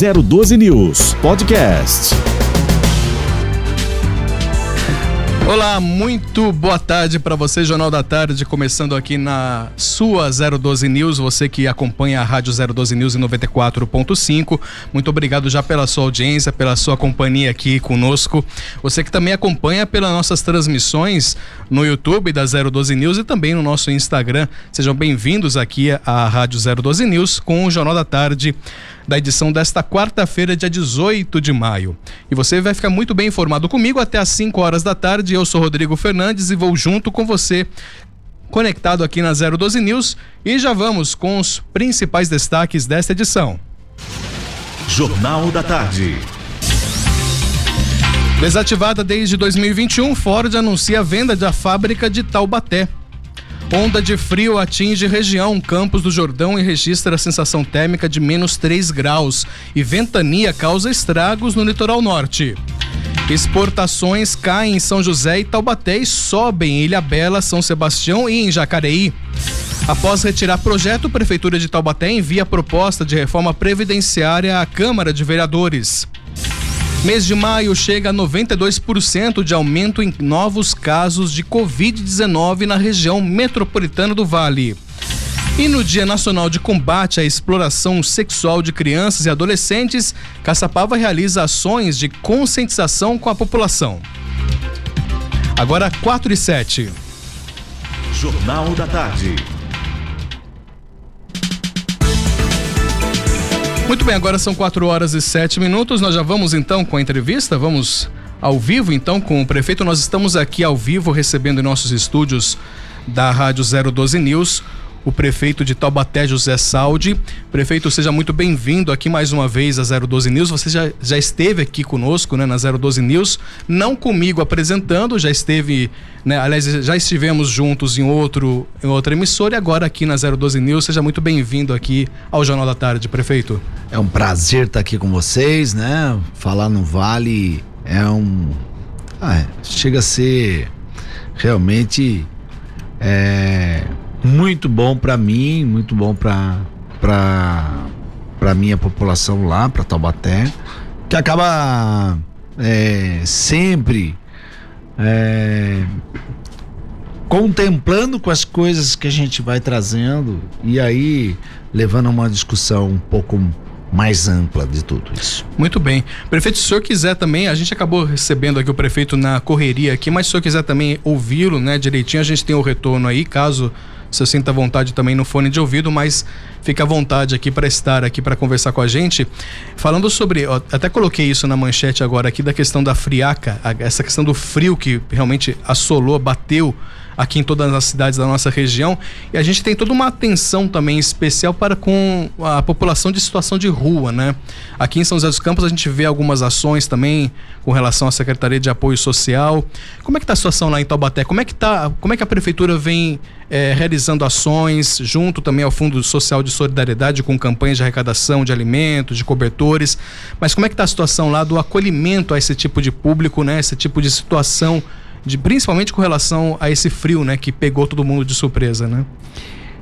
012 News Podcast. Olá, muito boa tarde para você, Jornal da Tarde, começando aqui na sua 012 News, você que acompanha a Rádio 012 News em 94.5. Muito obrigado já pela sua audiência, pela sua companhia aqui conosco. Você que também acompanha pelas nossas transmissões no YouTube da 012 News e também no nosso Instagram. Sejam bem-vindos aqui à Rádio 012 News com o Jornal da Tarde da edição desta quarta-feira, dia 18 de maio. E você vai ficar muito bem informado comigo até às 5 horas da tarde. Eu sou Rodrigo Fernandes e vou junto com você conectado aqui na 012 News e já vamos com os principais destaques desta edição. Jornal da Tarde. Desativada desde 2021, Ford anuncia a venda da fábrica de Taubaté. Onda de frio atinge região Campos do Jordão e registra a sensação térmica de menos 3 graus. E ventania causa estragos no litoral norte. Exportações caem em São José e Taubaté e sobem em Ilha Bela, São Sebastião e em Jacareí. Após retirar projeto, Prefeitura de Taubaté envia proposta de reforma previdenciária à Câmara de Vereadores. Mês de maio chega a 92% de aumento em novos casos de Covid-19 na região metropolitana do Vale. E no Dia Nacional de Combate à Exploração Sexual de Crianças e Adolescentes, Caçapava realiza ações de conscientização com a população. Agora 4 e 7. Jornal da Tarde. Muito bem, agora são 4 horas e 7 minutos. Nós já vamos então com a entrevista. Vamos ao vivo então com o prefeito. Nós estamos aqui ao vivo recebendo em nossos estúdios da Rádio 012 News o prefeito de Taubaté, José Saldi. Prefeito, seja muito bem-vindo aqui mais uma vez a 012 News. Você já, já esteve aqui conosco, né, na 012 News, não comigo apresentando, já esteve, né, aliás, já estivemos juntos em outro em outra emissora e agora aqui na 012 News. Seja muito bem-vindo aqui ao Jornal da Tarde, prefeito. É um prazer estar aqui com vocês, né? Falar no Vale é um ah, chega a ser realmente é, muito bom para mim, muito bom para para minha população lá, para Taubaté, que acaba é, sempre é, contemplando com as coisas que a gente vai trazendo e aí levando uma discussão um pouco mais ampla de tudo isso. Muito bem. Prefeito, se o senhor quiser também, a gente acabou recebendo aqui o prefeito na correria aqui, mas se o senhor quiser também ouvi-lo, né, direitinho, a gente tem o retorno aí, caso você sinta vontade também no fone de ouvido, mas fica à vontade aqui para estar aqui para conversar com a gente. Falando sobre, ó, até coloquei isso na manchete agora aqui da questão da friaca, a, essa questão do frio que realmente assolou, bateu aqui em todas as cidades da nossa região. E a gente tem toda uma atenção também especial para com a população de situação de rua, né? Aqui em São José dos Campos a gente vê algumas ações também com relação à Secretaria de Apoio Social. Como é que está a situação lá em Taubaté? Como é que tá, como é que a prefeitura vem é, realizando ações junto também ao Fundo Social de Solidariedade com campanhas de arrecadação de alimentos, de cobertores. Mas como é que está a situação lá do acolhimento a esse tipo de público, né? Esse tipo de situação de principalmente com relação a esse frio, né, que pegou todo mundo de surpresa, né?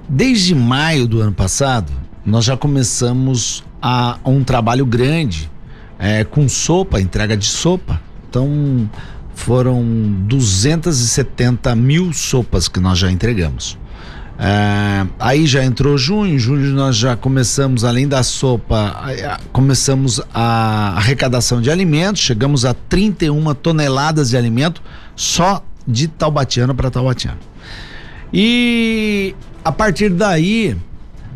Desde maio do ano passado, nós já começamos a, um trabalho grande é, com sopa, entrega de sopa. Então foram 270 mil sopas que nós já entregamos. É, aí já entrou junho, junho nós já começamos, além da sopa, começamos a arrecadação de alimentos, chegamos a 31 toneladas de alimento só de Taubatiano para Taubatiano. E a partir daí,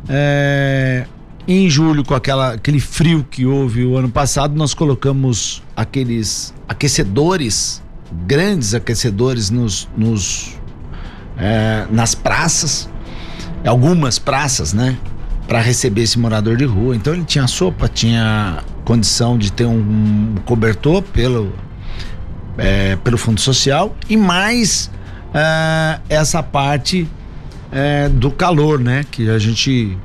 é, em julho, com aquela, aquele frio que houve o ano passado, nós colocamos aqueles aquecedores, grandes aquecedores nos, nos é, nas praças, algumas praças, né? Para receber esse morador de rua. Então ele tinha sopa, tinha condição de ter um cobertor pelo, é, pelo Fundo Social e mais é, essa parte é, do calor, né? Que a gente.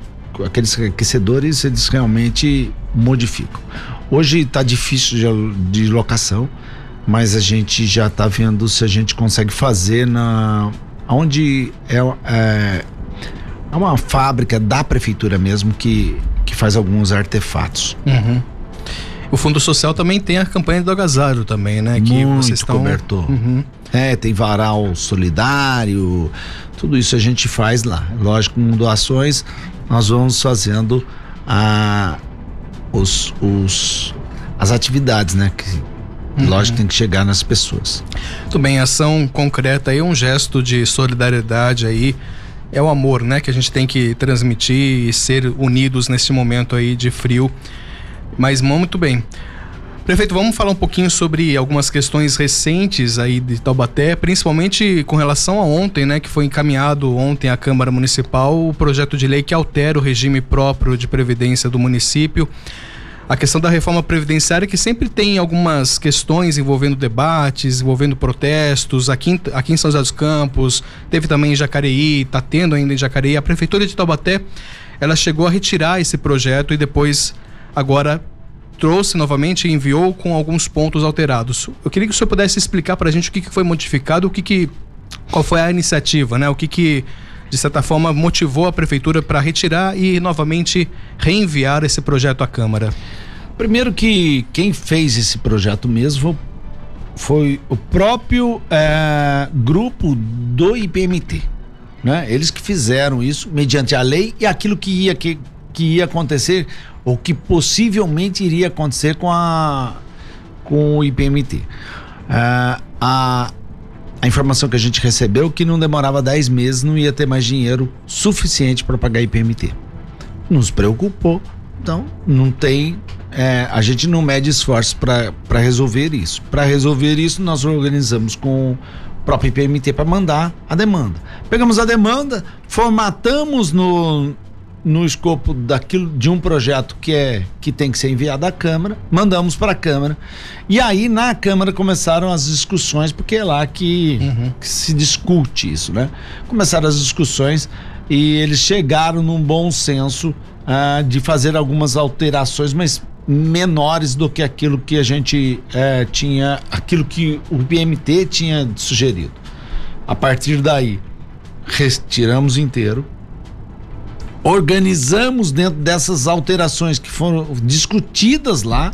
Aqueles aquecedores, eles realmente modificam. Hoje está difícil de, de locação, mas a gente já está vendo se a gente consegue fazer na onde é, é, é uma fábrica da prefeitura mesmo que, que faz alguns artefatos. Uhum. O Fundo Social também tem a campanha do agasalho também, né? Que Muito vocês estão... cobertor. Uhum. É, tem varal solidário, tudo isso a gente faz lá. Lógico, com doações, nós vamos fazendo a, os, os, as atividades, né? Que, uhum. Lógico, tem que chegar nas pessoas. Muito bem, ação concreta aí, um gesto de solidariedade aí. É o amor, né? Que a gente tem que transmitir e ser unidos nesse momento aí de frio. Mas muito bem. Prefeito, vamos falar um pouquinho sobre algumas questões recentes aí de Taubaté, principalmente com relação a ontem, né, que foi encaminhado ontem à Câmara Municipal o projeto de lei que altera o regime próprio de previdência do município. A questão da reforma previdenciária que sempre tem algumas questões envolvendo debates, envolvendo protestos. Aqui, aqui em São José dos Campos, teve também em Jacareí, está tendo ainda em Jacareí. A Prefeitura de Taubaté, ela chegou a retirar esse projeto e depois, agora, trouxe novamente e enviou com alguns pontos alterados. Eu queria que o senhor pudesse explicar para a gente o que, foi modificado, o que, que qual foi a iniciativa, né? O que, que de certa forma motivou a prefeitura para retirar e novamente reenviar esse projeto à Câmara. Primeiro que quem fez esse projeto mesmo foi o próprio é, grupo do IPMT. Né? Eles que fizeram isso mediante a lei e aquilo que ia, que, que ia acontecer o que possivelmente iria acontecer com a com o IPMT. Ah, a, a informação que a gente recebeu é que não demorava 10 meses, não ia ter mais dinheiro suficiente para pagar IPMT. Nos preocupou, então não tem. É, a gente não mede esforços para resolver isso. Para resolver isso, nós organizamos com o próprio IPMT para mandar a demanda. Pegamos a demanda, formatamos no, no escopo daquilo de um projeto que é que tem que ser enviado à Câmara, mandamos para a Câmara. E aí na Câmara começaram as discussões, porque é lá que, uhum. que, se discute isso, né? Começaram as discussões e eles chegaram num bom senso uh, de fazer algumas alterações, mas menores do que aquilo que a gente uh, tinha, aquilo que o PMT tinha sugerido. A partir daí, retiramos inteiro organizamos dentro dessas alterações que foram discutidas lá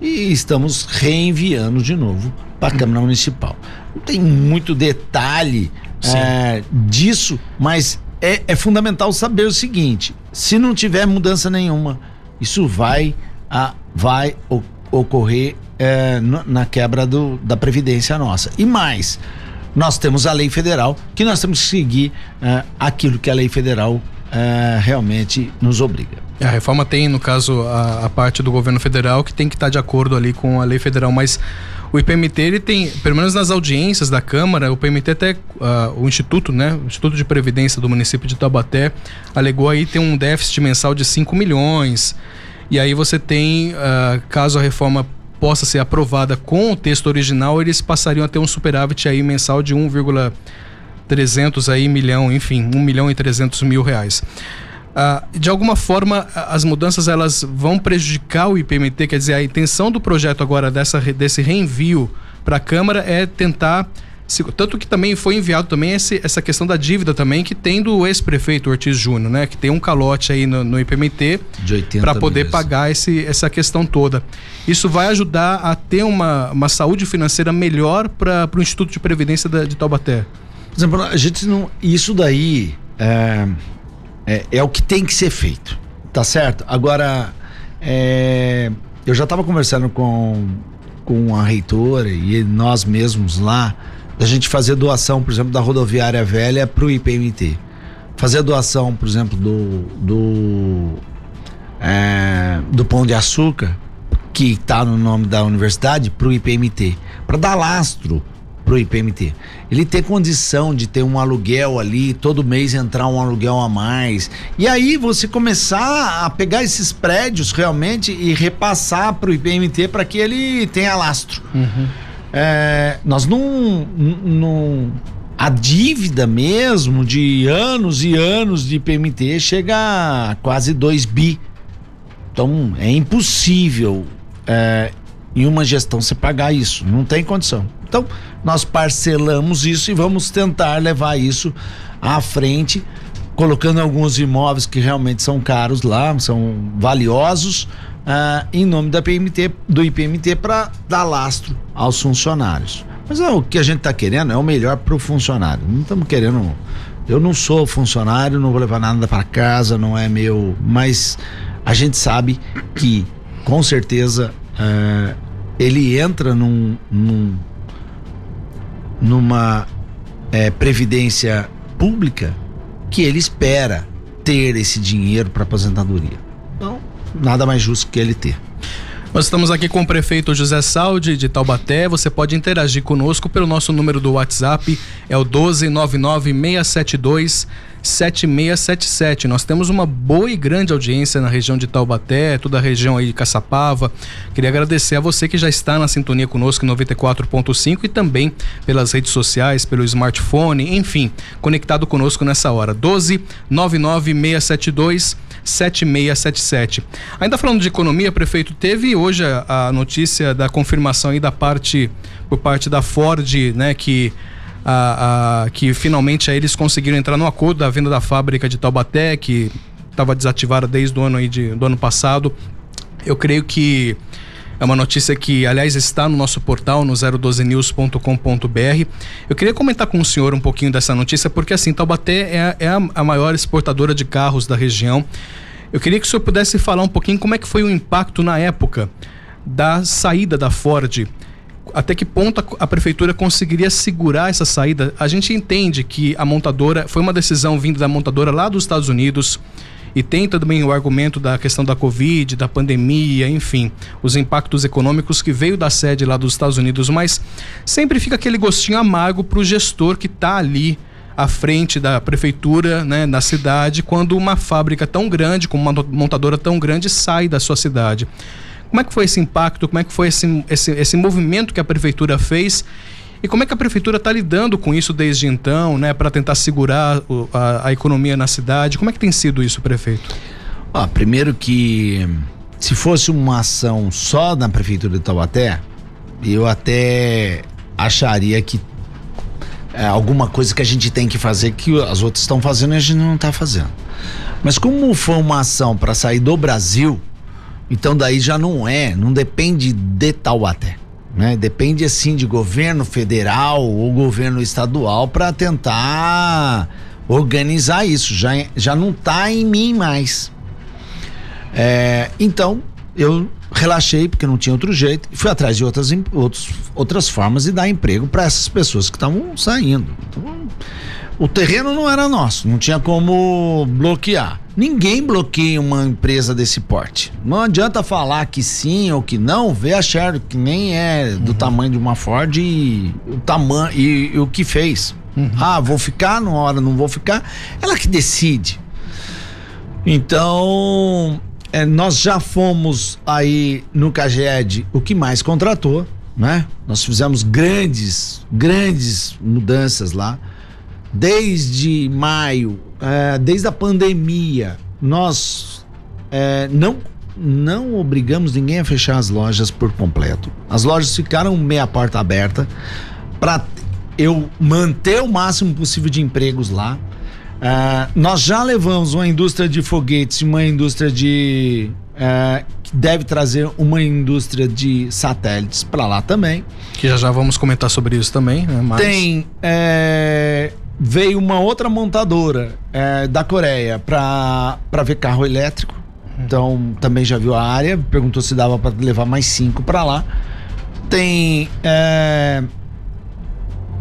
e estamos reenviando de novo para a Câmara Municipal. Não tem muito detalhe é, disso, mas é, é, fundamental saber o seguinte: se não tiver mudança nenhuma, isso vai, a, vai o, ocorrer é, na quebra do, da Previdência nossa. E mais, nós temos a lei federal que nós temos que seguir é, aquilo que a lei federal é, realmente nos obriga. A reforma tem, no caso, a, a, parte do governo federal que tem que estar de acordo ali com a lei federal, mas o IPMT ele tem, pelo menos nas audiências da Câmara, o IPMT até uh, o Instituto, né, o Instituto de Previdência do município de Taubaté alegou aí ter um déficit mensal de 5 milhões. E aí você tem, uh, caso a reforma possa ser aprovada com o texto original, eles passariam a ter um superávit aí mensal de 1,3 300 aí milhão, enfim, 1 milhão e 300 mil reais. Ah, de alguma forma, as mudanças elas vão prejudicar o IPMT, quer dizer, a intenção do projeto agora dessa, desse reenvio para a Câmara é tentar tanto que também foi enviado também esse, essa questão da dívida também que tem do ex-prefeito Ortiz Júnior, né? Que tem um calote aí no, no IPMT para poder pagar esse, essa questão toda. Isso vai ajudar a ter uma, uma saúde financeira melhor para o Instituto de Previdência da, de Taubaté. Por exemplo, a gente não. Isso daí é, é, é o que tem que ser feito. Tá certo? Agora, é, eu já estava conversando com, com a reitora e nós mesmos lá, da gente fazer doação, por exemplo, da rodoviária velha para o IPMT. Fazer doação, por exemplo, do, do, é, do Pão de Açúcar, que está no nome da universidade, para o IPMT. Para dar lastro pro IPMT. Ele ter condição de ter um aluguel ali, todo mês entrar um aluguel a mais. E aí você começar a pegar esses prédios realmente e repassar pro IPMT para que ele tenha lastro. Uhum. É, nós não, não. A dívida mesmo de anos e anos de IPMT chega a quase 2 bi. Então é impossível é, em uma gestão você pagar isso. Não tem condição. Então, nós parcelamos isso e vamos tentar levar isso à frente, colocando alguns imóveis que realmente são caros lá, são valiosos, uh, em nome da PMT, do IPMT para dar lastro aos funcionários. Mas é, o que a gente está querendo é o melhor para o funcionário. Não estamos querendo. Eu não sou funcionário, não vou levar nada para casa, não é meu. Mas a gente sabe que, com certeza, uh, ele entra num, num numa é, previdência pública que ele espera ter esse dinheiro para aposentadoria. Então, nada mais justo que ele ter. Nós estamos aqui com o prefeito José Saldi de Taubaté. Você pode interagir conosco pelo nosso número do WhatsApp, é o 1299672 7677. Nós temos uma boa e grande audiência na região de Taubaté, toda a região aí de Caçapava. Queria agradecer a você que já está na sintonia conosco em 94.5 e também pelas redes sociais, pelo smartphone, enfim, conectado conosco nessa hora. 12 99672 7677. Ainda falando de economia, prefeito, teve hoje a, a notícia da confirmação aí da parte por parte da Ford, né, que a, a, que finalmente eles conseguiram entrar no acordo da venda da fábrica de Taubaté, que estava desativada desde o ano, aí de, do ano passado. Eu creio que é uma notícia que, aliás, está no nosso portal, no 012news.com.br. Eu queria comentar com o senhor um pouquinho dessa notícia, porque assim, Taubaté é, é a, a maior exportadora de carros da região. Eu queria que o senhor pudesse falar um pouquinho como é que foi o impacto na época da saída da Ford até que ponto a, a, prefeitura conseguiria segurar essa saída? A gente entende que a montadora foi uma decisão vinda da montadora lá dos Estados Unidos e tem também o argumento da questão da Covid, da pandemia, enfim, os impactos econômicos que veio da sede lá dos Estados Unidos, mas sempre fica aquele gostinho amargo para o gestor que está ali à frente da prefeitura, né, na cidade, quando uma fábrica tão grande, com uma montadora tão grande, sai da sua cidade. Como é que foi esse impacto? Como é que foi esse, esse, esse movimento que a prefeitura fez? E como é que a prefeitura está lidando com isso desde então, né, para tentar segurar o, a, a, economia na cidade? Como é que tem sido isso, prefeito? Ó, primeiro que se fosse uma ação só na prefeitura de Taubaté, eu até acharia que é alguma coisa que a gente tem que fazer que as outras estão fazendo e a gente não está fazendo. Mas como foi uma ação para sair do Brasil, então daí já não é, não depende de Taubaté. Né? Depende assim de governo federal ou governo estadual para tentar organizar isso. Já, já não está em mim mais. É, então eu relaxei porque não tinha outro jeito e fui atrás de outras, outros, outras formas de dar emprego para essas pessoas que estavam saindo. Então, o terreno não era nosso, não tinha como bloquear. Ninguém bloqueia uma empresa desse porte. Não adianta falar que sim ou que não, vê a Sherry, que nem é do uhum. tamanho de uma Ford e o tamanho e, e, o que fez. Uhum. Ah, vou ficar numa hora, não vou ficar. Ela que decide. Então, é, nós já fomos aí no Caged o que mais contratou, né? Nós fizemos grandes, grandes mudanças lá. Desde maio é, desde a pandemia, nós é, não, não obrigamos ninguém a fechar as lojas por completo. As lojas ficaram meia porta aberta para eu manter o máximo possível de empregos lá. É, nós já levamos uma indústria de foguetes, uma indústria de é, que deve trazer uma indústria de satélites para lá também. Que já já vamos comentar sobre isso também. Né? Mas... Tem é, veio uma outra montadora é, da Coreia para ver carro elétrico. Então também já viu a área, perguntou se dava para levar mais cinco para lá. Tem é,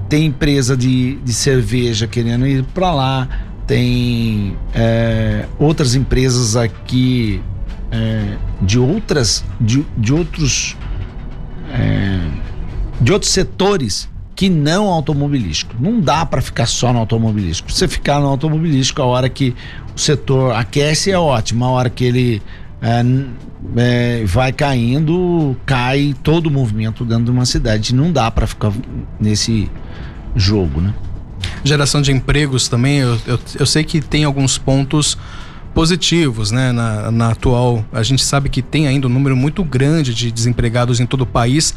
tem empresa de, de cerveja querendo ir para lá. Tem é, outras empresas aqui é, de outras de, de outros é, de outros setores que não automobilístico. Não dá para ficar só no automobilístico. Você ficar no automobilístico a hora que o setor aquece é ótimo, a hora que ele é, é, vai caindo, cai todo o movimento dentro de uma cidade. Não dá para ficar nesse jogo, né? Geração de empregos também, eu, eu, eu sei que tem alguns pontos positivos, né? Na, na, atual, a gente sabe que tem ainda um número muito grande de desempregados em todo o país,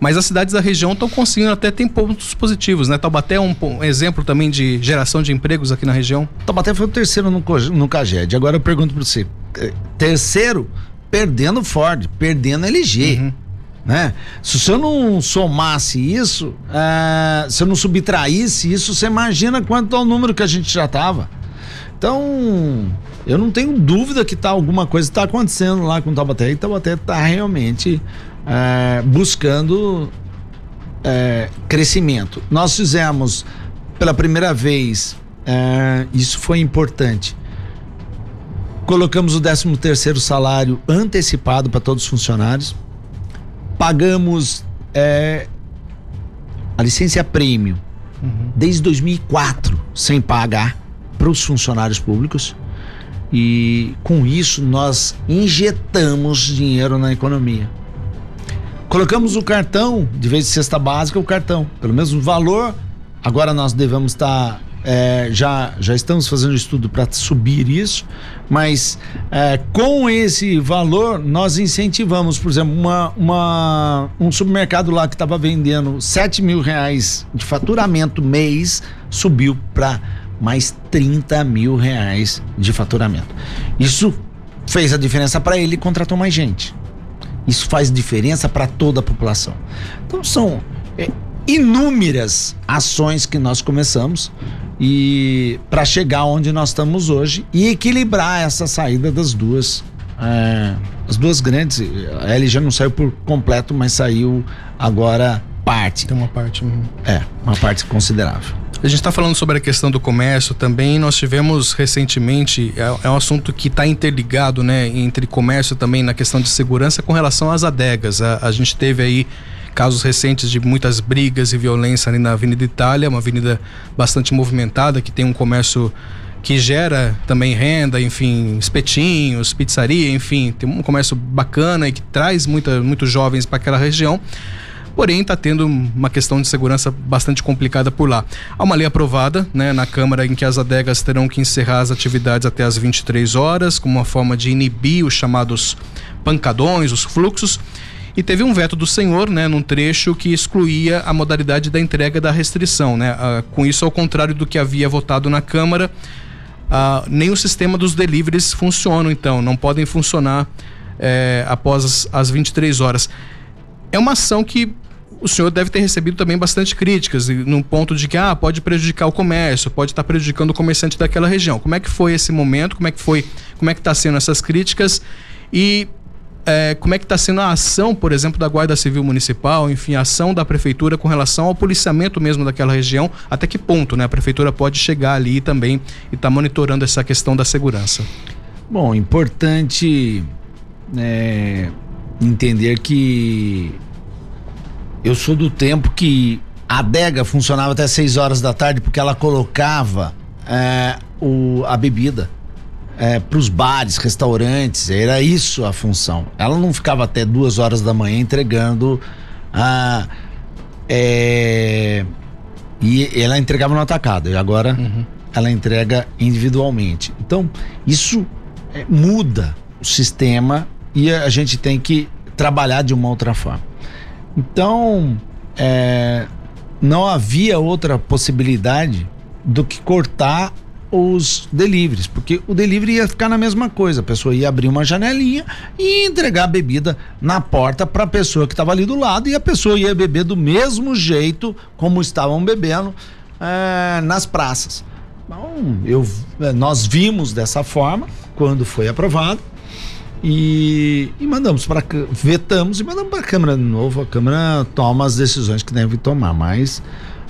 mas as cidades da região estão conseguindo até ter pontos positivos, né? Taubaté é um, um, exemplo também de geração de empregos aqui na região. Taubaté foi o terceiro no, no Caged. Agora eu pergunto para você, é, terceiro perdendo Ford, perdendo LG. Uhum. Né? Se você não somasse isso, é, se eu não subtraísse isso, você imagina quanto é o número que a gente já tava. Então, eu não tenho dúvida que tá alguma coisa está acontecendo lá com o Taubaté e Taubaté está realmente é, buscando é, crescimento. Nós fizemos pela primeira vez, é, isso foi importante. Colocamos o 13 terceiro salário antecipado para todos os funcionários. Pagamos a licença prêmio uhum. desde 2004 sem pagar para os funcionários públicos. E com isso nós injetamos dinheiro na economia. Colocamos o cartão, de vez de cesta básica, o cartão, pelo mesmo valor. Agora nós devemos estar. Tá, é, já, já estamos fazendo estudo para subir isso, mas é, com esse valor nós incentivamos, por exemplo, uma, uma um supermercado lá que estava vendendo 7 mil reais de faturamento mês subiu para mais 30 mil reais de faturamento. Isso fez a diferença para ele e contratou mais gente. Isso faz diferença para toda a população. Então são é, inúmeras ações que nós começamos e para chegar onde nós estamos hoje e equilibrar essa saída das duas é, as duas grandes a LG não saiu por completo mas saiu agora parte tem uma parte uhum. é uma parte considerável a gente está falando sobre a questão do comércio também. Nós tivemos recentemente, é, é um assunto que está interligado, né, entre comércio também na questão de segurança com relação às adegas. A, a gente teve aí casos recentes de muitas brigas e violência ali na Avenida Itália, uma avenida bastante movimentada que tem um comércio que gera também renda, enfim, espetinhos, pizzaria, enfim, tem um comércio bacana e que traz muita, muitos jovens para aquela região porém está tendo uma questão de segurança bastante complicada por lá. Há uma lei aprovada né, na Câmara em que as adegas terão que encerrar as atividades até as 23 horas, como uma forma de inibir os chamados pancadões, os fluxos. E teve um veto do senhor, né, num trecho que excluía a modalidade da entrega da restrição, né? Ah, com isso, ao contrário do que havia votado na Câmara, ah, nem o sistema dos deliveries funciona, então, não podem funcionar eh, após as, as 23 horas. É uma ação que o senhor deve ter recebido também bastante críticas, num ponto de que ah, pode prejudicar o comércio, pode estar prejudicando o comerciante daquela região. Como é que foi esse momento? Como é que foi? Como é que está sendo essas críticas? E é, como é que está sendo a ação, por exemplo, da Guarda Civil Municipal, enfim, a ação da Prefeitura com relação ao policiamento mesmo daquela região, até que ponto né, a Prefeitura pode chegar ali também e estar tá monitorando essa questão da segurança? Bom, importante é, entender que eu sou do tempo que a adega funcionava até 6 horas da tarde porque ela colocava é, o, a bebida é, para os bares, restaurantes, era isso a função. Ela não ficava até duas horas da manhã entregando a. É, e ela entregava no atacado, e agora uhum. ela entrega individualmente. Então, isso é, muda o sistema e a gente tem que trabalhar de uma outra forma. Então, é, não havia outra possibilidade do que cortar os deliveries, porque o delivery ia ficar na mesma coisa, a pessoa ia abrir uma janelinha e entregar a bebida na porta para a pessoa que estava ali do lado e a pessoa ia beber do mesmo jeito como estavam bebendo é, nas praças. Então, eu, nós vimos dessa forma quando foi aprovado e, e mandamos para vetamos e mandamos para a Câmara de novo. A Câmara toma as decisões que deve tomar, mas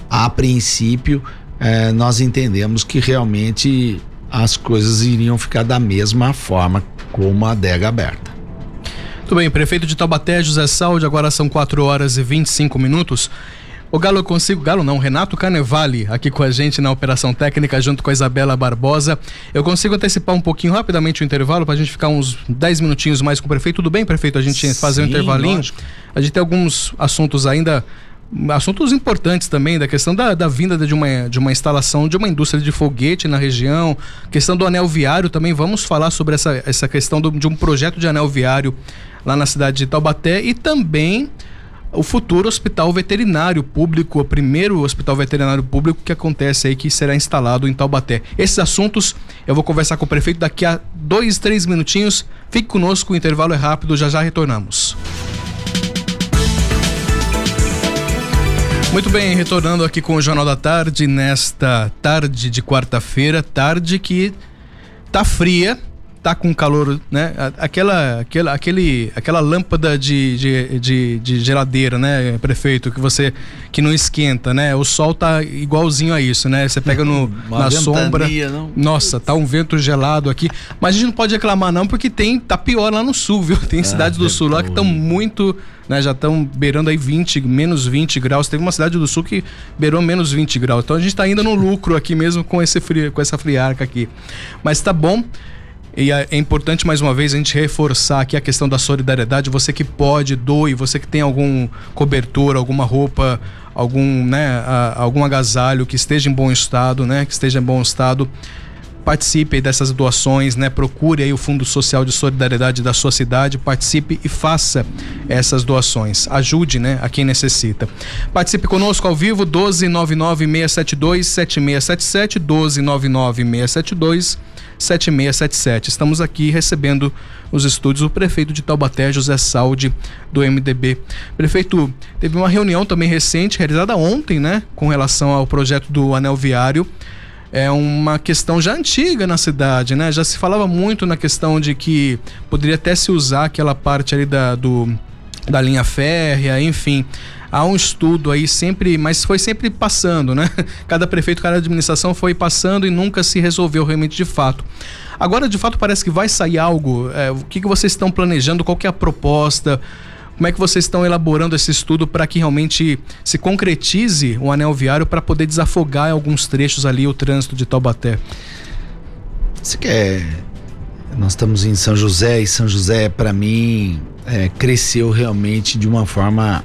a princípio eh, nós entendemos que realmente as coisas iriam ficar da mesma forma como a adega aberta. Tudo bem, prefeito de Taubaté, José Salde, agora são 4 horas e 25 minutos. O Galo eu consigo, Galo não, Renato Carnevale aqui com a gente na operação técnica junto com a Isabela Barbosa. Eu consigo antecipar um pouquinho rapidamente o intervalo para a gente ficar uns 10 minutinhos mais com o prefeito. Tudo bem, prefeito? A gente Sim, fazer um intervalinho. Lógico. A gente tem alguns assuntos ainda assuntos importantes também da questão da, da vinda de uma, de uma instalação de uma indústria de foguete na região, questão do anel viário também vamos falar sobre essa, essa questão do, de um projeto de anel viário lá na cidade de Taubaté e também o futuro hospital veterinário público, o primeiro hospital veterinário público que acontece aí, que será instalado em Taubaté. Esses assuntos eu vou conversar com o prefeito daqui a dois, três minutinhos. Fique conosco, o intervalo é rápido, já já retornamos. Muito bem, retornando aqui com o Jornal da Tarde, nesta tarde de quarta-feira, tarde que tá fria, tá com calor, né? Aquela, aquela, aquele, aquela lâmpada de, de, de, de, geladeira, né, prefeito, que você que não esquenta, né? O sol tá igualzinho a isso, né? Você pega no, na sombra. Não? Nossa, tá um vento gelado aqui. Mas a gente não pode reclamar não, porque tem tá pior lá no sul, viu? Tem ah, cidades do sul lá que estão muito né, já estão beirando aí 20, menos 20 graus. Teve uma cidade do sul que beirou menos 20 graus. Então a gente está ainda no lucro aqui mesmo com, esse frio, com essa friarca aqui. Mas tá bom. E é, importante mais uma vez a gente reforçar aqui a questão da solidariedade. Você que pode, doe, você que tem algum cobertor, alguma roupa, algum, né, algum agasalho que esteja em bom estado, né, que esteja em bom estado participe dessas doações, né? Procure aí o Fundo Social de Solidariedade da sua cidade, participe e faça essas doações. Ajude, né, a quem necessita. Participe conosco ao vivo 1299 672 7677 1299 672 7677. Estamos aqui recebendo os estúdios o prefeito de Taubaté, José Saldi, do MDB. Prefeito, teve uma reunião também recente, realizada ontem, né, com relação ao projeto do anel viário. É uma questão já antiga na cidade, né? Já se falava muito na questão de que poderia até se usar aquela parte ali da, do, da linha férrea, enfim há um estudo aí sempre, mas foi sempre passando, né? Cada prefeito, cada administração foi passando e nunca se resolveu realmente de fato. Agora, de fato, parece que vai sair algo. É, o que, que vocês estão planejando? Qual que é a proposta? Como é que vocês estão elaborando esse estudo para que realmente se concretize o anel viário para poder desafogar em alguns trechos ali o trânsito de Taubaté? Você quer. Nós estamos em São José e São José, para mim, é, cresceu realmente de uma forma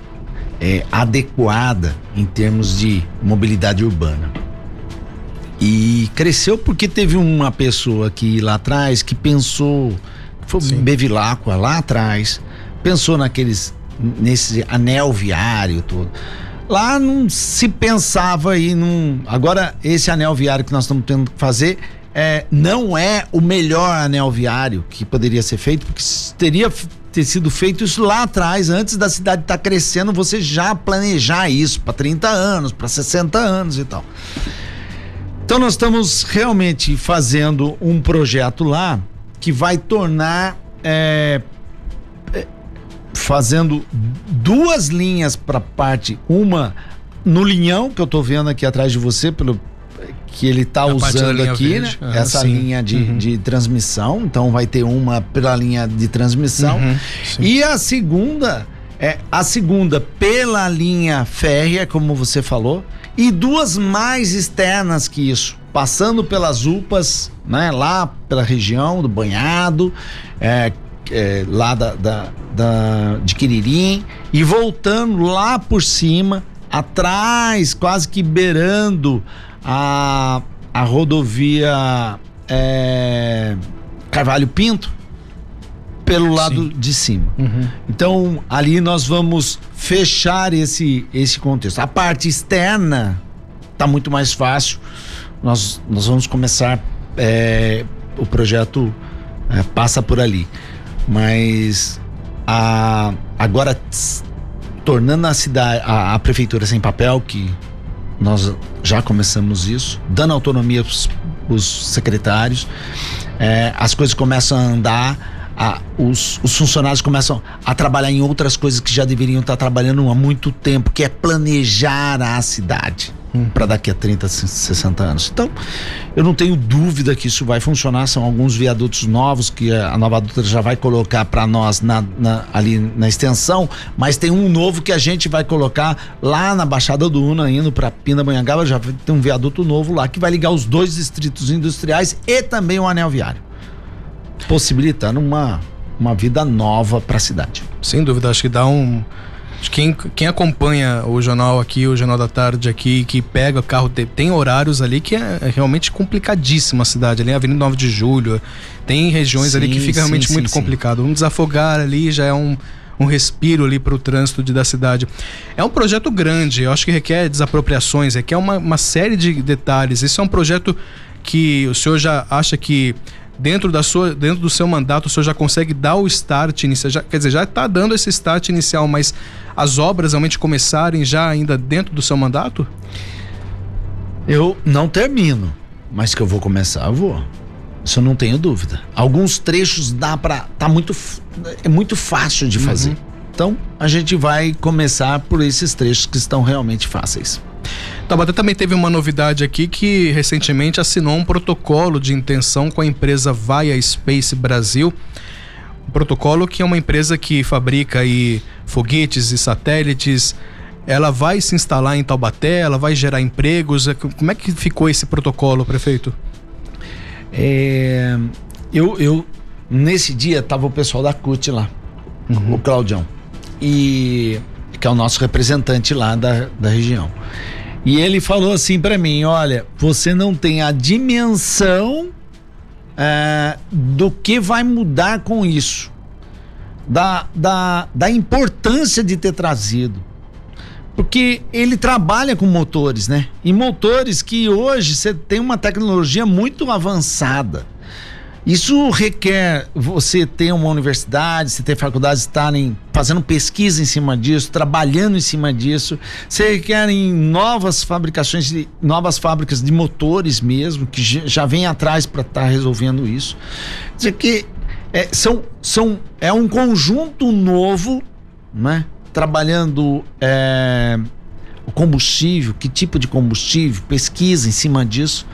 é, adequada em termos de mobilidade urbana. E cresceu porque teve uma pessoa aqui lá atrás que pensou, foi Sim. Bevilacqua lá atrás, pensou naqueles, nesse anel viário todo. Lá não se pensava aí num. Agora, esse anel viário que nós estamos tendo que fazer é, não é o melhor anel viário que poderia ser feito, porque teria ter sido feito isso lá atrás, antes da cidade estar tá crescendo, você já planejar isso para 30 anos, para 60 anos e tal. Então nós estamos realmente fazendo um projeto lá que vai tornar é, é fazendo duas linhas para parte, uma no linhão que eu estou vendo aqui atrás de você pelo que ele está usando aqui, né? Ah, essa sim. linha de, uhum. de transmissão. Então vai ter uma pela linha de transmissão. Uhum, e a segunda é a segunda pela linha férrea, como você falou, e duas mais externas que isso, passando pelas UPAs, né? Lá pela região do banhado, é, é, lá da, da, da, de Quiririm e voltando lá por cima, atrás, quase que beirando a, a rodovia é, Carvalho Pinto pelo lado Sim. de cima. Uhum. Então, ali nós vamos fechar esse, esse contexto. A parte externa está muito mais fácil. Nós, nós vamos começar. É, o projeto é, passa por ali. Mas a, agora, tornando a cidade, a, a prefeitura sem papel, que nós já começamos isso, dando autonomia para os secretários, é, as coisas começam a andar, a, os, os, funcionários começam a trabalhar em outras coisas que já deveriam estar trabalhando há muito tempo, que é planejar a cidade hum. para daqui a 30, 60 anos. Então, eu não tenho dúvida que isso vai funcionar. São alguns viadutos novos que a nova Dutra já vai colocar para nós na, na, ali na extensão, mas tem um novo que a gente vai colocar lá na Baixada do Una, indo para Pindamonhangaba, já tem um viaduto novo lá que vai ligar os dois distritos industriais e também o anel viário, possibilitando uma, uma vida nova para a cidade. Sem dúvida, acho que dá um quem, quem acompanha o jornal aqui, o Jornal da Tarde aqui, que pega o carro, tem horários ali que é, é realmente complicadíssima a cidade. Ali, Avenida 9 de Julho, tem regiões sim, ali que fica realmente sim, muito sim, complicado. Um desafogar ali já é um, um respiro ali para o trânsito de, da cidade. É um projeto grande, eu acho que requer desapropriações, requer uma, uma série de detalhes. Esse é um projeto que o senhor já acha que dentro da sua dentro do seu mandato o senhor já consegue dar o start inicial já, quer dizer já está dando esse start inicial mas as obras realmente começarem já ainda dentro do seu mandato? Eu não termino mas que eu vou começar eu vou. Isso eu não tenho dúvida. Alguns trechos dá para tá muito é muito fácil de fazer. Uhum. então a gente vai começar por esses trechos que estão realmente fáceis Taubaté também teve uma novidade aqui que recentemente assinou um protocolo de intenção com a empresa Vaia Space Brasil. Um protocolo que é uma empresa que fabrica aí foguetes e satélites. Ela vai se instalar em Taubaté, ela vai gerar empregos. Como é que ficou esse protocolo, prefeito? É, eu, eu nesse dia tava o pessoal da CUT lá, uhum. o Claudião, e que é o nosso representante lá da, da região. E ele falou assim para mim: olha, você não tem a dimensão é, do que vai mudar com isso, da, da, da importância de ter trazido. Porque ele trabalha com motores, né? E motores que hoje você tem uma tecnologia muito avançada. Isso requer você ter uma universidade, você ter faculdades estarem fazendo pesquisa em cima disso, trabalhando em cima disso. Você requer novas fabricações, de, novas fábricas de motores mesmo, que já vem atrás para estar tá resolvendo isso. Quer dizer que é, são, são, é um conjunto novo, né? Trabalhando é, o combustível, que tipo de combustível, pesquisa em cima disso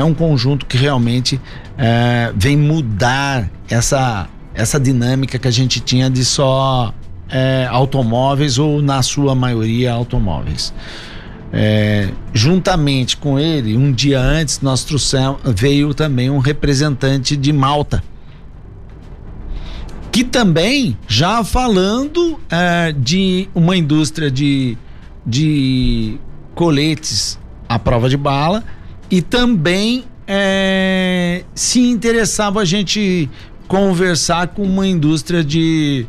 é um conjunto que realmente é, vem mudar essa, essa dinâmica que a gente tinha de só é, automóveis ou, na sua maioria, automóveis. É, juntamente com ele, um dia antes, nós trouxemos, veio também um representante de Malta. Que também, já falando é, de uma indústria de, de coletes à prova de bala, e também é, se interessava a gente conversar com uma indústria de,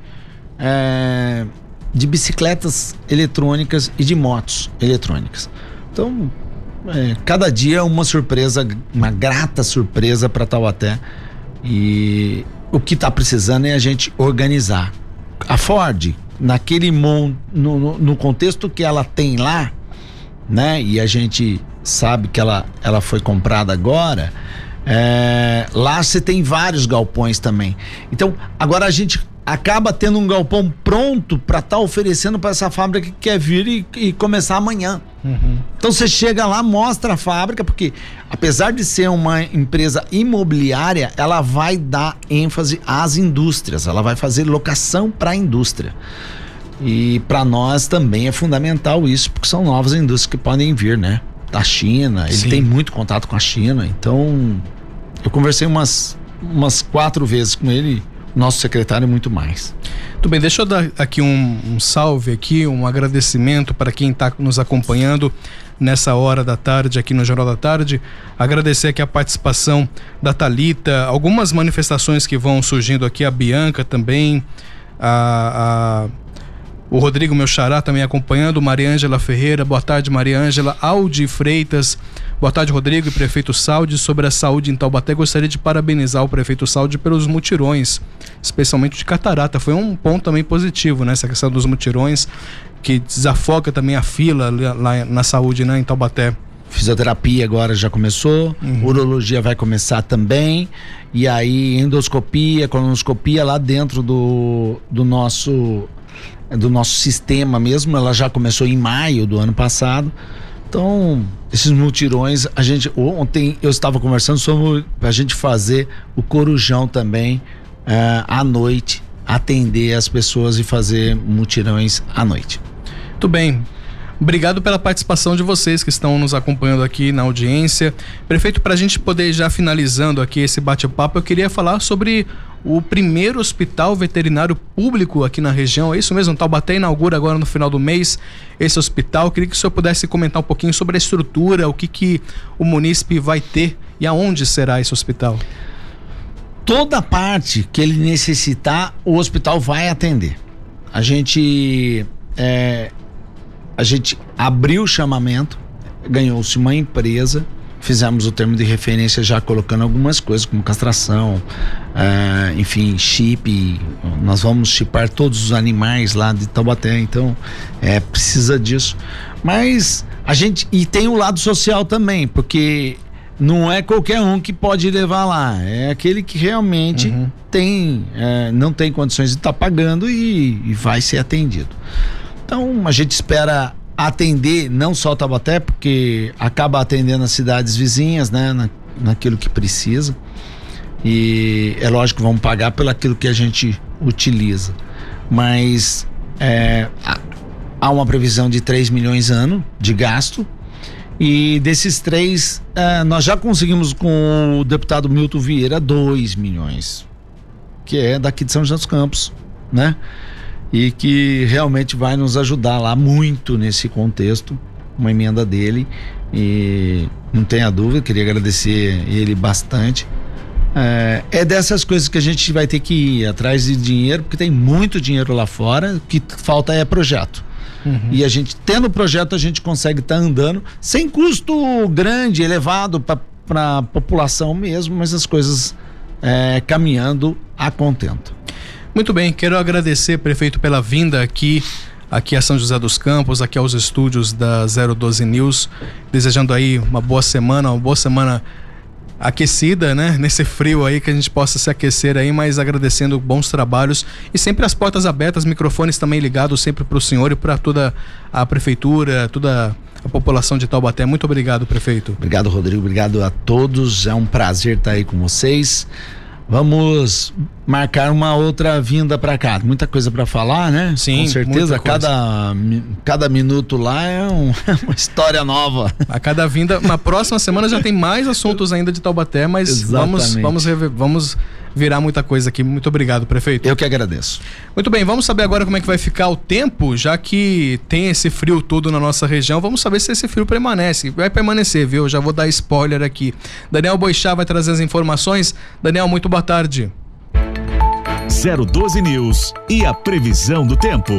é, de bicicletas eletrônicas e de motos eletrônicas. Então, é, cada dia é uma surpresa, uma grata surpresa para Taubaté. E o que está precisando é a gente organizar. A Ford, naquele mon, no, no contexto que ela tem lá, né? E a gente sabe que ela, ela foi comprada agora. É, lá você tem vários galpões também. Então, agora a gente acaba tendo um galpão pronto para estar tá oferecendo para essa fábrica que quer vir e, e começar amanhã. Uhum. Então você chega lá, mostra a fábrica, porque apesar de ser uma empresa imobiliária, ela vai dar ênfase às indústrias, ela vai fazer locação para a indústria. E para nós também é fundamental isso, porque são novas indústrias que podem vir, né? Da China, ele Sim. tem muito contato com a China, então eu conversei umas, umas quatro vezes com ele, nosso secretário muito mais. Tudo bem, deixa eu dar aqui um, um salve aqui, um agradecimento para quem está nos acompanhando nessa hora da tarde aqui no Jornal da Tarde. Agradecer aqui a participação da Talita, algumas manifestações que vão surgindo aqui, a Bianca também, a, a o Rodrigo meu xará também acompanhando, Maria Ângela Ferreira, boa tarde Maria Ângela, Aldi Freitas, boa tarde Rodrigo e prefeito Saldi, sobre a saúde em Taubaté, gostaria de parabenizar o prefeito Saldi pelos mutirões, especialmente de catarata, foi um ponto também positivo, né, essa questão dos mutirões, que desafoga também a fila lá na saúde, né, em Taubaté. Fisioterapia agora já começou, uhum. urologia vai começar também, e aí endoscopia, colonoscopia lá dentro do, do nosso do nosso sistema mesmo, ela já começou em maio do ano passado. Então, esses mutirões, a gente ontem eu estava conversando sobre a gente fazer o corujão também uh, à noite, atender as pessoas e fazer mutirões à noite. Muito bem. Obrigado pela participação de vocês que estão nos acompanhando aqui na audiência. Prefeito, para a gente poder já finalizando aqui esse bate-papo, eu queria falar sobre o primeiro hospital veterinário público aqui na região. É isso mesmo? Taubaté inaugura agora no final do mês esse hospital. Eu queria que o senhor pudesse comentar um pouquinho sobre a estrutura, o que, que o munícipe vai ter e aonde será esse hospital. Toda parte que ele necessitar, o hospital vai atender. a gente é, a gente abriu o chamamento, ganhou-se uma empresa, fizemos o termo de referência já colocando algumas coisas como castração, é, enfim, chip. Nós vamos chipar todos os animais lá de Taubaté, então é, precisa disso. Mas a gente e tem o lado social também, porque não é qualquer um que pode levar lá, é aquele que realmente uhum. tem, é, não tem condições de estar tá pagando e, e, vai ser atendido. Então a gente espera atender não só Tabaté, porque acaba atendendo as cidades vizinhas, né, na, naquilo que precisa. E é lógico que vamos pagar pelo aquilo que a gente utiliza. Mas é, há uma previsão de 3 milhões ano de gasto e desses três, uh, nós já conseguimos com o deputado Milton Vieira 2 milhões, que é daqui de São José dos Campos, né? E que realmente vai nos ajudar lá muito nesse contexto, uma emenda dele. E não tenha dúvida, queria agradecer ele bastante. É, é, dessas coisas que a gente vai ter que ir atrás de dinheiro, porque tem muito dinheiro lá fora, o que falta é projeto. Uhum. E a gente, tendo o projeto, a gente consegue estar tá andando sem custo grande, elevado para a população mesmo, mas as coisas é, caminhando a contento. Muito bem, quero agradecer, prefeito, pela vinda aqui aqui a São José dos Campos, aqui aos estúdios da 012 News, desejando aí uma boa semana, uma boa semana aquecida, né? Nesse frio aí que a gente possa se aquecer aí, mas agradecendo bons trabalhos e sempre as portas abertas, microfones também ligados sempre para o senhor e para toda a prefeitura, toda a população de Taubaté. Muito obrigado, prefeito. Obrigado, Rodrigo. Obrigado a todos. É um prazer estar aí com vocês. Vamos marcar uma outra vinda para cá. Muita coisa para falar, né? Sim, com certeza. Cada, cada minuto lá é um, uma história nova. A cada vinda, na próxima semana já tem mais assuntos ainda de Taubaté, mas vamos vamos vamos virar muita coisa aqui. Muito obrigado, prefeito. Eu que agradeço. Muito bem, vamos saber agora como é que vai ficar o tempo, já que tem esse frio todo na nossa região. Vamos saber se esse frio permanece. Vai permanecer, viu? Já vou dar spoiler aqui. Daniel Boixá vai trazer as informações. Daniel, muito boa tarde. 012 News e a previsão do tempo.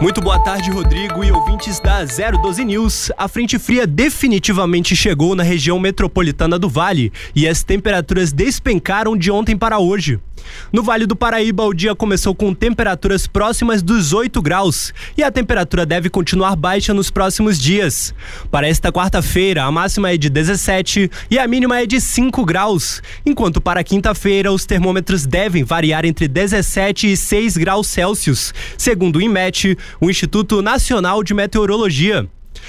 Muito boa tarde, Rodrigo e ouvintes da 012 News. A frente fria definitivamente chegou na região metropolitana do Vale e as temperaturas despencaram de ontem para hoje. No Vale do Paraíba, o dia começou com temperaturas próximas dos 8 graus e a temperatura deve continuar baixa nos próximos dias. Para esta quarta-feira, a máxima é de 17 e a mínima é de 5 graus, enquanto para quinta-feira os termômetros devem variar entre 17 e 6 graus Celsius, segundo o IMET, o Instituto Nacional de Meteorologia.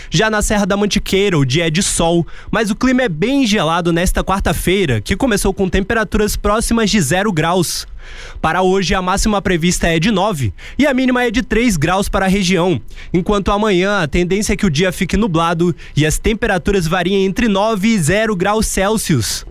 Já na Serra da Mantiqueira, o dia é de sol, mas o clima é bem gelado nesta quarta-feira, que começou com temperaturas próximas de zero graus. Para hoje, a máxima prevista é de 9 e a mínima é de 3 graus para a região, enquanto amanhã a tendência é que o dia fique nublado e as temperaturas variem entre 9 e 0 graus Celsius.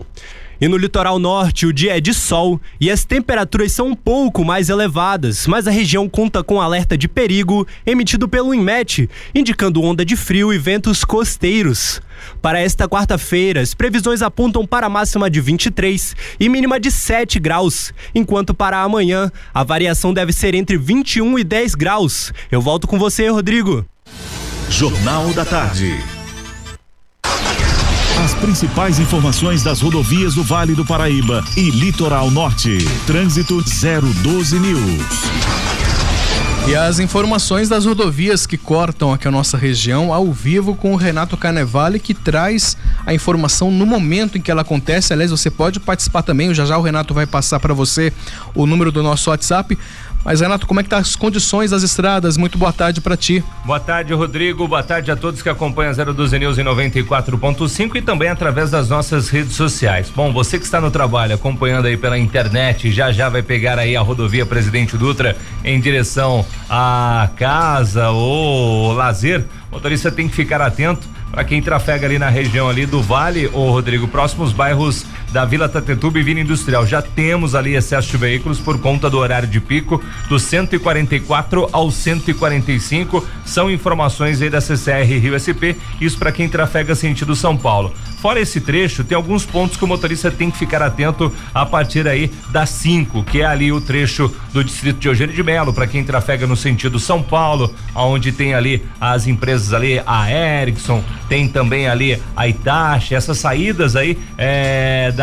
E no litoral norte, o dia é de sol e as temperaturas são um pouco mais elevadas, mas a região conta com alerta de perigo emitido pelo INMET, indicando onda de frio e ventos costeiros. Para esta quarta-feira, as previsões apontam para máxima de 23 e mínima de 7 graus, enquanto para amanhã a variação deve ser entre 21 e 10 graus. Eu volto com você, Rodrigo. Jornal da Tarde. Principais informações das rodovias do Vale do Paraíba e Litoral Norte. Trânsito 012 News. E as informações das rodovias que cortam aqui a nossa região ao vivo com o Renato Carnevale que traz a informação no momento em que ela acontece. Aliás, você pode participar também. Já já o Renato vai passar para você o número do nosso WhatsApp. Mas Renato, como é que tá as condições das estradas? Muito boa tarde para ti. Boa tarde, Rodrigo. Boa tarde a todos que acompanham a 012 News em 94.5 e também através das nossas redes sociais. Bom, você que está no trabalho acompanhando aí pela internet, já já vai pegar aí a rodovia Presidente Dutra em direção à casa ou lazer. Motorista tem que ficar atento para quem trafega ali na região ali do Vale, ô Rodrigo, próximos bairros da Vila Tatetuba e Vila Industrial. Já temos ali excesso de veículos por conta do horário de pico do 144 ao 145. São informações aí da CCR Rio SP, isso para quem trafega sentido São Paulo. Fora esse trecho, tem alguns pontos que o motorista tem que ficar atento a partir aí das 5, que é ali o trecho do distrito de Eugênio de Melo, para quem trafega no sentido São Paulo, onde tem ali as empresas ali, a Ericsson, tem também ali a Itachi, essas saídas aí é, da,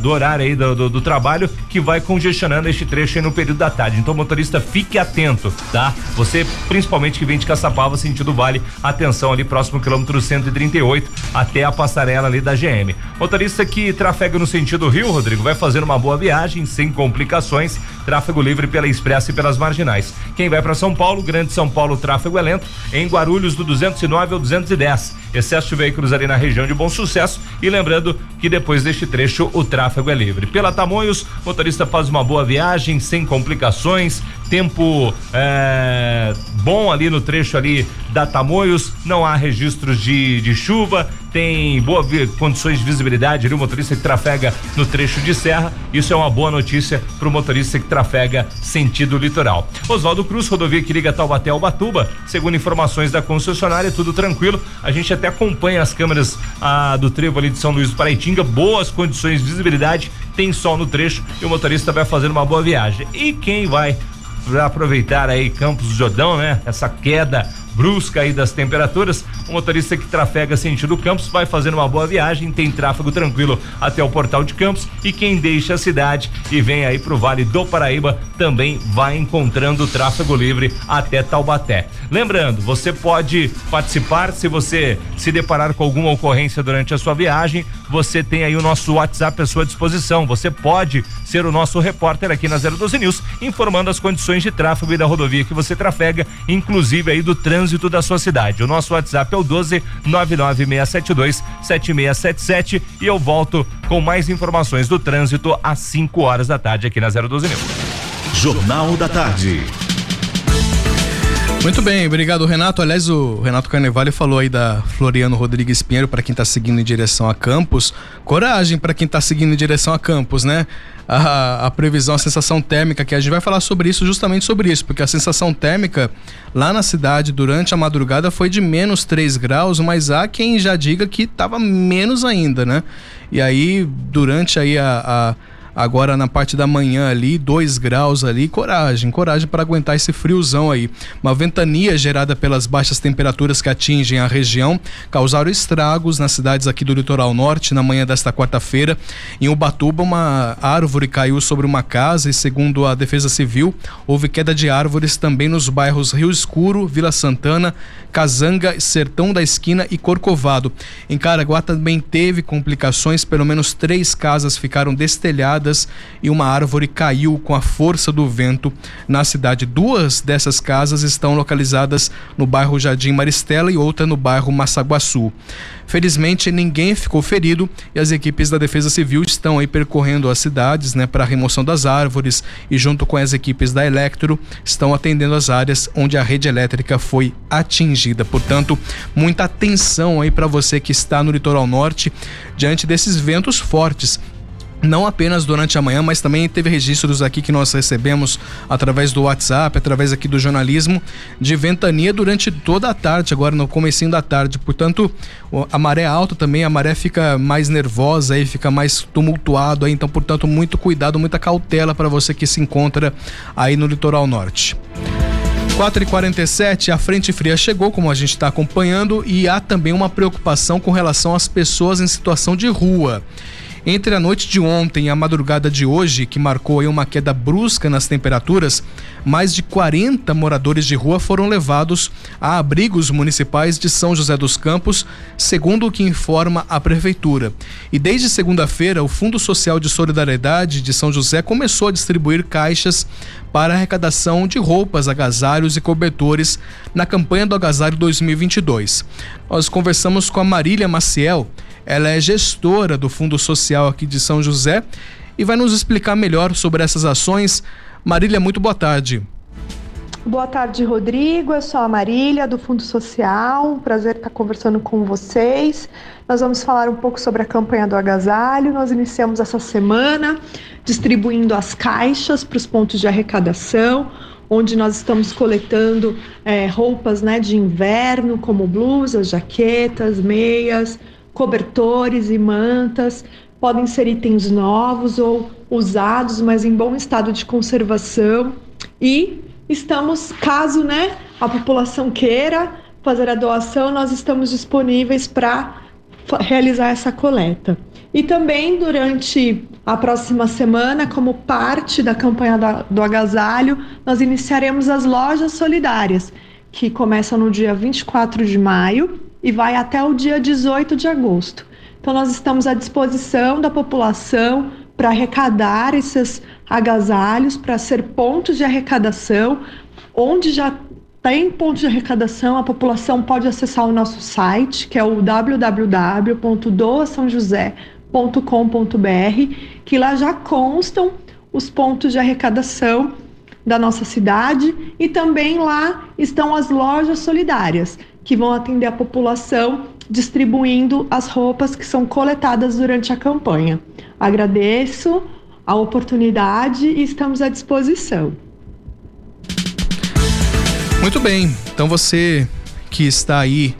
do horário aí do, do, do, trabalho que vai congestionando este trecho aí no período da tarde. Então, motorista, fique atento, tá? Você, principalmente que vem de Caçapava, sentido Vale, atenção ali próximo quilômetro 138 até a passarela ali da GM. Motorista que trafega no sentido Rio, Rodrigo, vai fazer uma boa viagem sem complicações. Tráfego livre pela Expressa e pelas marginais. Quem vai para São Paulo, Grande São Paulo, tráfego é lento. Em Guarulhos, do 209 ao 210. Excesso de veículos ali na região de Bom Sucesso. E lembrando que depois deste trecho o tráfego é livre. Pela Tamoios, motorista faz uma boa viagem sem complicações. Tempo é, bom ali no trecho ali da Tamoios. Não há registros de, de chuva tem boas condições de visibilidade, o motorista que trafega no trecho de serra. Isso é uma boa notícia para o motorista que trafega sentido litoral. Oswaldo Cruz, rodovia que liga Taubaté ao Batuba, segundo informações da concessionária, tudo tranquilo. A gente até acompanha as câmeras ah, do trevo ali de São Luís do Paraitinga, boas condições de visibilidade, tem sol no trecho e o motorista vai fazer uma boa viagem. E quem vai aproveitar aí Campos do Jordão, né? Essa queda brusca aí das temperaturas. O motorista que trafega sentido Campos vai fazendo uma boa viagem, tem tráfego tranquilo até o portal de Campos e quem deixa a cidade e vem aí pro Vale do Paraíba também vai encontrando tráfego livre até Taubaté. Lembrando, você pode participar se você se deparar com alguma ocorrência durante a sua viagem, você tem aí o nosso WhatsApp à sua disposição. Você pode ser o nosso repórter aqui na 012 News, informando as condições de tráfego e da rodovia que você trafega, inclusive aí do trânsito da sua cidade. O nosso WhatsApp é o 12 99672 7677 e eu volto com mais informações do trânsito às 5 horas da tarde aqui na 012 News. Jornal da Tarde. Muito bem, obrigado Renato. Aliás, o Renato Carnevale falou aí da Floriano Rodrigues Pinheiro para quem está seguindo em direção a Campos. Coragem para quem está seguindo em direção a Campos, né? A, a, previsão, a sensação térmica, que a gente vai falar sobre isso, justamente sobre isso, porque a sensação térmica lá na cidade durante a madrugada foi de menos 3 graus, mas há quem já diga que estava menos ainda, né? E aí, durante aí a, a Agora na parte da manhã ali, 2 graus ali, coragem, coragem para aguentar esse friozão aí. Uma ventania gerada pelas baixas temperaturas que atingem a região causaram estragos nas cidades aqui do litoral norte na manhã desta quarta-feira. Em Ubatuba, uma árvore caiu sobre uma casa e, segundo a Defesa Civil, houve queda de árvores também nos bairros Rio Escuro, Vila Santana, Casanga, Sertão da Esquina e Corcovado. Em Caraguá também teve complicações, pelo menos três casas ficaram destelhadas e uma árvore caiu com a força do vento na cidade. Duas dessas casas estão localizadas no bairro Jardim Maristela e outra no bairro Massaguaçu. Felizmente, ninguém ficou ferido e as equipes da Defesa Civil estão aí percorrendo as cidades, né, para a remoção das árvores e junto com as equipes da Electro estão atendendo as áreas onde a rede elétrica foi atingida. Portanto, muita atenção aí para você que está no litoral norte diante desses ventos fortes não apenas durante a manhã, mas também teve registros aqui que nós recebemos através do WhatsApp, através aqui do jornalismo, de ventania durante toda a tarde, agora no comecinho da tarde. Portanto, a maré alta também, a maré fica mais nervosa aí, fica mais tumultuado então, portanto, muito cuidado, muita cautela para você que se encontra aí no litoral norte. 4 e 47 a frente fria chegou, como a gente está acompanhando, e há também uma preocupação com relação às pessoas em situação de rua. Entre a noite de ontem e a madrugada de hoje, que marcou uma queda brusca nas temperaturas, mais de 40 moradores de rua foram levados a abrigos municipais de São José dos Campos, segundo o que informa a prefeitura. E desde segunda-feira, o Fundo Social de Solidariedade de São José começou a distribuir caixas para arrecadação de roupas, agasalhos e cobertores na campanha do Agasalho 2022. Nós conversamos com a Marília Maciel, ela é gestora do Fundo Social aqui de São José e vai nos explicar melhor sobre essas ações. Marília, muito boa tarde. Boa tarde, Rodrigo. Eu sou a Marília, do Fundo Social. Um prazer estar conversando com vocês. Nós vamos falar um pouco sobre a campanha do agasalho. Nós iniciamos essa semana distribuindo as caixas para os pontos de arrecadação, onde nós estamos coletando é, roupas né, de inverno, como blusas, jaquetas, meias, cobertores e mantas. Podem ser itens novos ou usados, mas em bom estado de conservação. E estamos, caso né, a população queira fazer a doação, nós estamos disponíveis para realizar essa coleta. E também durante a próxima semana, como parte da campanha do, do agasalho, nós iniciaremos as lojas solidárias, que começam no dia 24 de maio e vai até o dia 18 de agosto. Então nós estamos à disposição da população para arrecadar esses agasalhos, para ser pontos de arrecadação, onde já tem pontos de arrecadação, a população pode acessar o nosso site, que é o www.doaçãojosé.com.br, que lá já constam os pontos de arrecadação da nossa cidade e também lá estão as lojas solidárias, que vão atender a população distribuindo as roupas que são coletadas durante a campanha. Agradeço a oportunidade e estamos à disposição. Muito bem, então você que está aí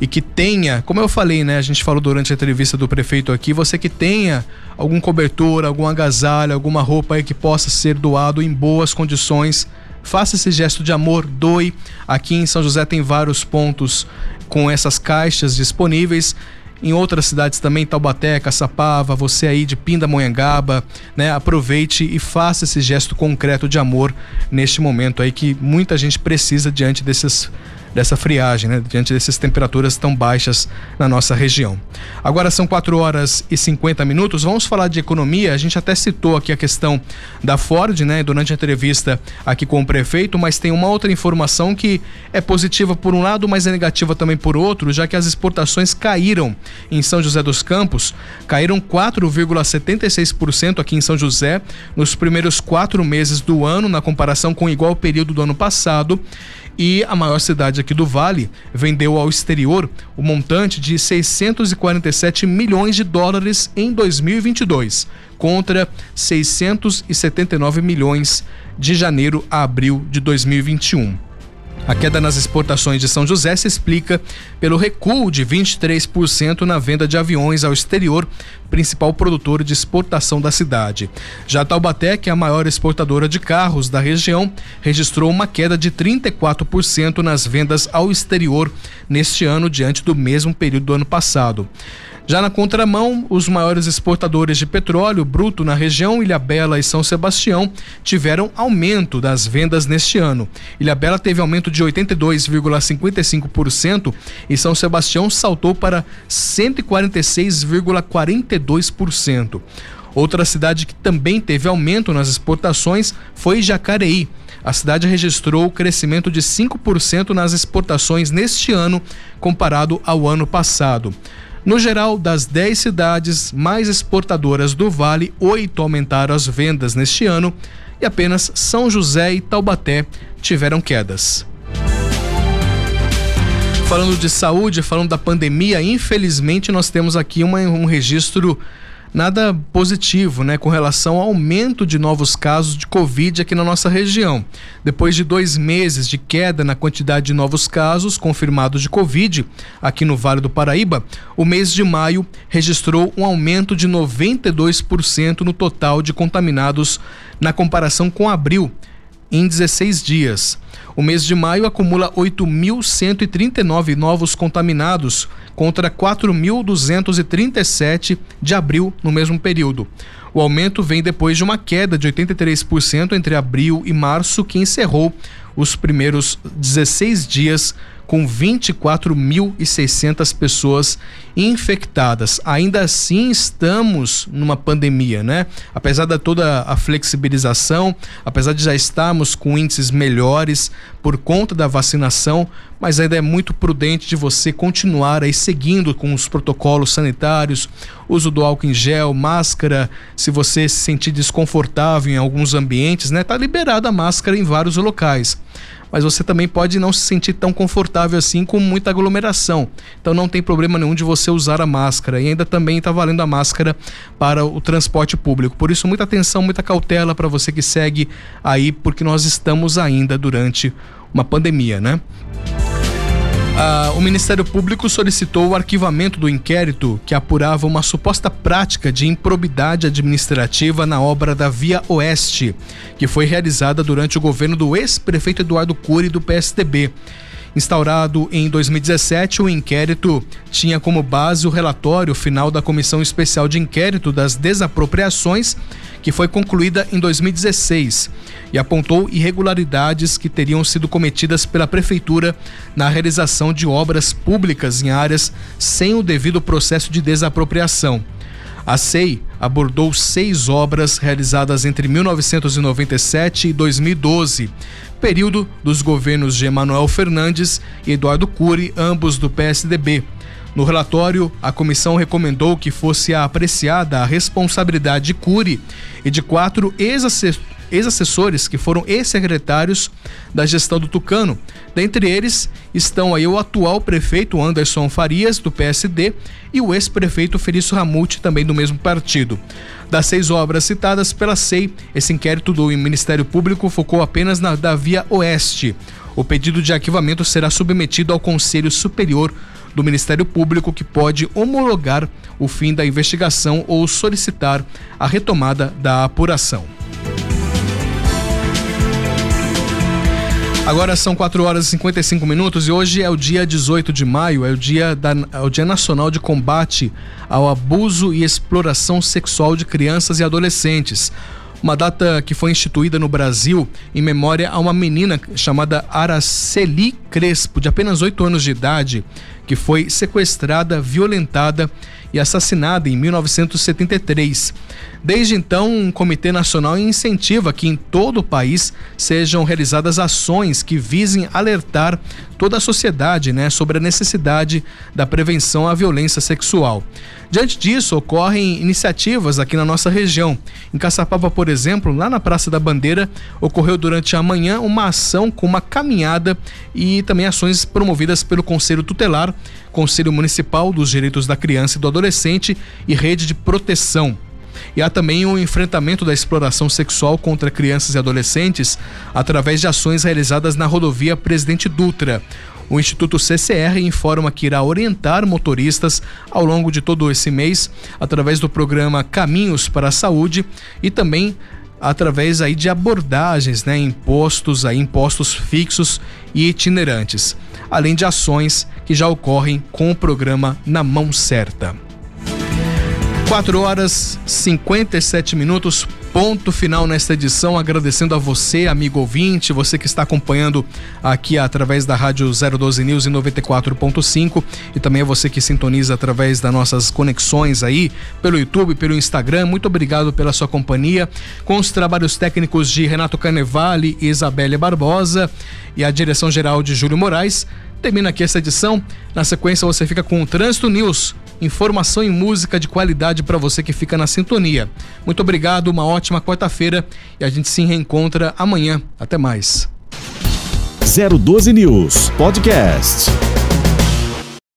e que tenha, como eu falei, né? A gente falou durante a entrevista do prefeito aqui, você que tenha algum cobertor, algum agasalho, alguma roupa aí que possa ser doado em boas condições, faça esse gesto de amor, doe. Aqui em São José tem vários pontos com essas caixas disponíveis em outras cidades também, Taubaté, Caçapava, você aí de Pindamonhangaba, né? Aproveite e faça esse gesto concreto de amor neste momento aí que muita gente precisa diante desses dessa friagem, né? diante dessas temperaturas tão baixas na nossa região. Agora são 4 horas e 50 minutos. Vamos falar de economia. A gente até citou aqui a questão da Ford, né? Durante a entrevista aqui com o prefeito, mas tem uma outra informação que é positiva por um lado, mas é negativa também por outro, já que as exportações caíram em São José dos Campos, caíram 4,76% aqui em São José nos primeiros quatro meses do ano, na comparação com o igual período do ano passado e a maior cidade aqui do Vale vendeu ao exterior o montante de 647 milhões de dólares em 2022, contra 679 milhões de janeiro a abril de 2021. A queda nas exportações de São José se explica pelo recuo de 23% na venda de aviões ao exterior, principal produtor de exportação da cidade. Já Taubaté, que é a maior exportadora de carros da região, registrou uma queda de 34% nas vendas ao exterior neste ano, diante do mesmo período do ano passado. Já na contramão, os maiores exportadores de petróleo bruto na região, Ilhabela e São Sebastião, tiveram aumento das vendas neste ano. Ilhabela teve aumento de 82,55% e São Sebastião saltou para 146,42%. Outra cidade que também teve aumento nas exportações foi Jacareí. A cidade registrou crescimento de 5% nas exportações neste ano, comparado ao ano passado. No geral, das 10 cidades mais exportadoras do Vale, oito aumentaram as vendas neste ano e apenas São José e Taubaté tiveram quedas. Falando de saúde, falando da pandemia, infelizmente nós temos aqui uma, um registro nada positivo, né, com relação ao aumento de novos casos de Covid aqui na nossa região. Depois de dois meses de queda na quantidade de novos casos confirmados de Covid aqui no Vale do Paraíba, o mês de maio registrou um aumento de 92% no total de contaminados na comparação com abril, em 16 dias. O mês de maio acumula 8.139 novos contaminados contra 4.237 de abril no mesmo período. O aumento vem depois de uma queda de 83% entre abril e março, que encerrou os primeiros 16 dias com 24.600 pessoas infectadas. Ainda assim, estamos numa pandemia, né? Apesar de toda a flexibilização, apesar de já estarmos com índices melhores por conta da vacinação, mas ainda é muito prudente de você continuar aí seguindo com os protocolos sanitários, uso do álcool em gel, máscara, se você se sentir desconfortável em alguns ambientes, né? Tá liberada a máscara em vários locais mas você também pode não se sentir tão confortável assim com muita aglomeração. Então não tem problema nenhum de você usar a máscara. E ainda também está valendo a máscara para o transporte público. Por isso, muita atenção, muita cautela para você que segue aí, porque nós estamos ainda durante uma pandemia, né? Ah, o Ministério Público solicitou o arquivamento do inquérito que apurava uma suposta prática de improbidade administrativa na obra da Via Oeste, que foi realizada durante o governo do ex-prefeito Eduardo Cury do PSDB. Instaurado em 2017, o inquérito tinha como base o relatório final da Comissão Especial de Inquérito das Desapropriações, que foi concluída em 2016, e apontou irregularidades que teriam sido cometidas pela Prefeitura na realização de obras públicas em áreas sem o devido processo de desapropriação. A SEI abordou seis obras realizadas entre 1997 e 2012, período dos governos de Emanuel Fernandes e Eduardo Cury, ambos do PSDB. No relatório, a comissão recomendou que fosse apreciada a responsabilidade de Cury e de quatro ex-assessores ex-assessores que foram ex-secretários da gestão do Tucano. Dentre eles estão aí o atual prefeito Anderson Farias, do PSD, e o ex-prefeito Felício Ramute, também do mesmo partido. Das seis obras citadas pela SEI, esse inquérito do Ministério Público focou apenas na da Via Oeste. O pedido de arquivamento será submetido ao Conselho Superior do Ministério Público, que pode homologar o fim da investigação ou solicitar a retomada da apuração. Agora são 4 horas e 55 minutos e hoje é o dia 18 de maio, é o dia, da, é o dia nacional de combate ao abuso e exploração sexual de crianças e adolescentes. Uma data que foi instituída no Brasil em memória a uma menina chamada Araceli Crespo, de apenas 8 anos de idade, que foi sequestrada, violentada e assassinada em 1973. Desde então, um Comitê Nacional incentiva que em todo o país sejam realizadas ações que visem alertar toda a sociedade né, sobre a necessidade da prevenção à violência sexual. Diante disso, ocorrem iniciativas aqui na nossa região. Em Caçapava, por exemplo, lá na Praça da Bandeira, ocorreu durante a manhã uma ação com uma caminhada e também ações promovidas pelo Conselho Tutelar, Conselho Municipal dos Direitos da Criança e do Adolescente e Rede de Proteção. E há também o enfrentamento da exploração sexual contra crianças e adolescentes através de ações realizadas na rodovia Presidente Dutra. O Instituto CCR informa que irá orientar motoristas ao longo de todo esse mês através do programa Caminhos para a Saúde e também através aí de abordagens, né, impostos aí impostos fixos e itinerantes, além de ações que já ocorrem com o programa Na Mão Certa. 4 horas 57 minutos, ponto final nesta edição. Agradecendo a você, amigo ouvinte, você que está acompanhando aqui através da Rádio 012 News em 94.5 e também a você que sintoniza através das nossas conexões aí pelo YouTube, pelo Instagram. Muito obrigado pela sua companhia. Com os trabalhos técnicos de Renato Carnevale e Isabelle Barbosa e a direção geral de Júlio Moraes. Termina aqui essa edição. Na sequência, você fica com o Trânsito News. Informação e música de qualidade para você que fica na sintonia. Muito obrigado, uma ótima quarta-feira e a gente se reencontra amanhã. Até mais. 012 News Podcast.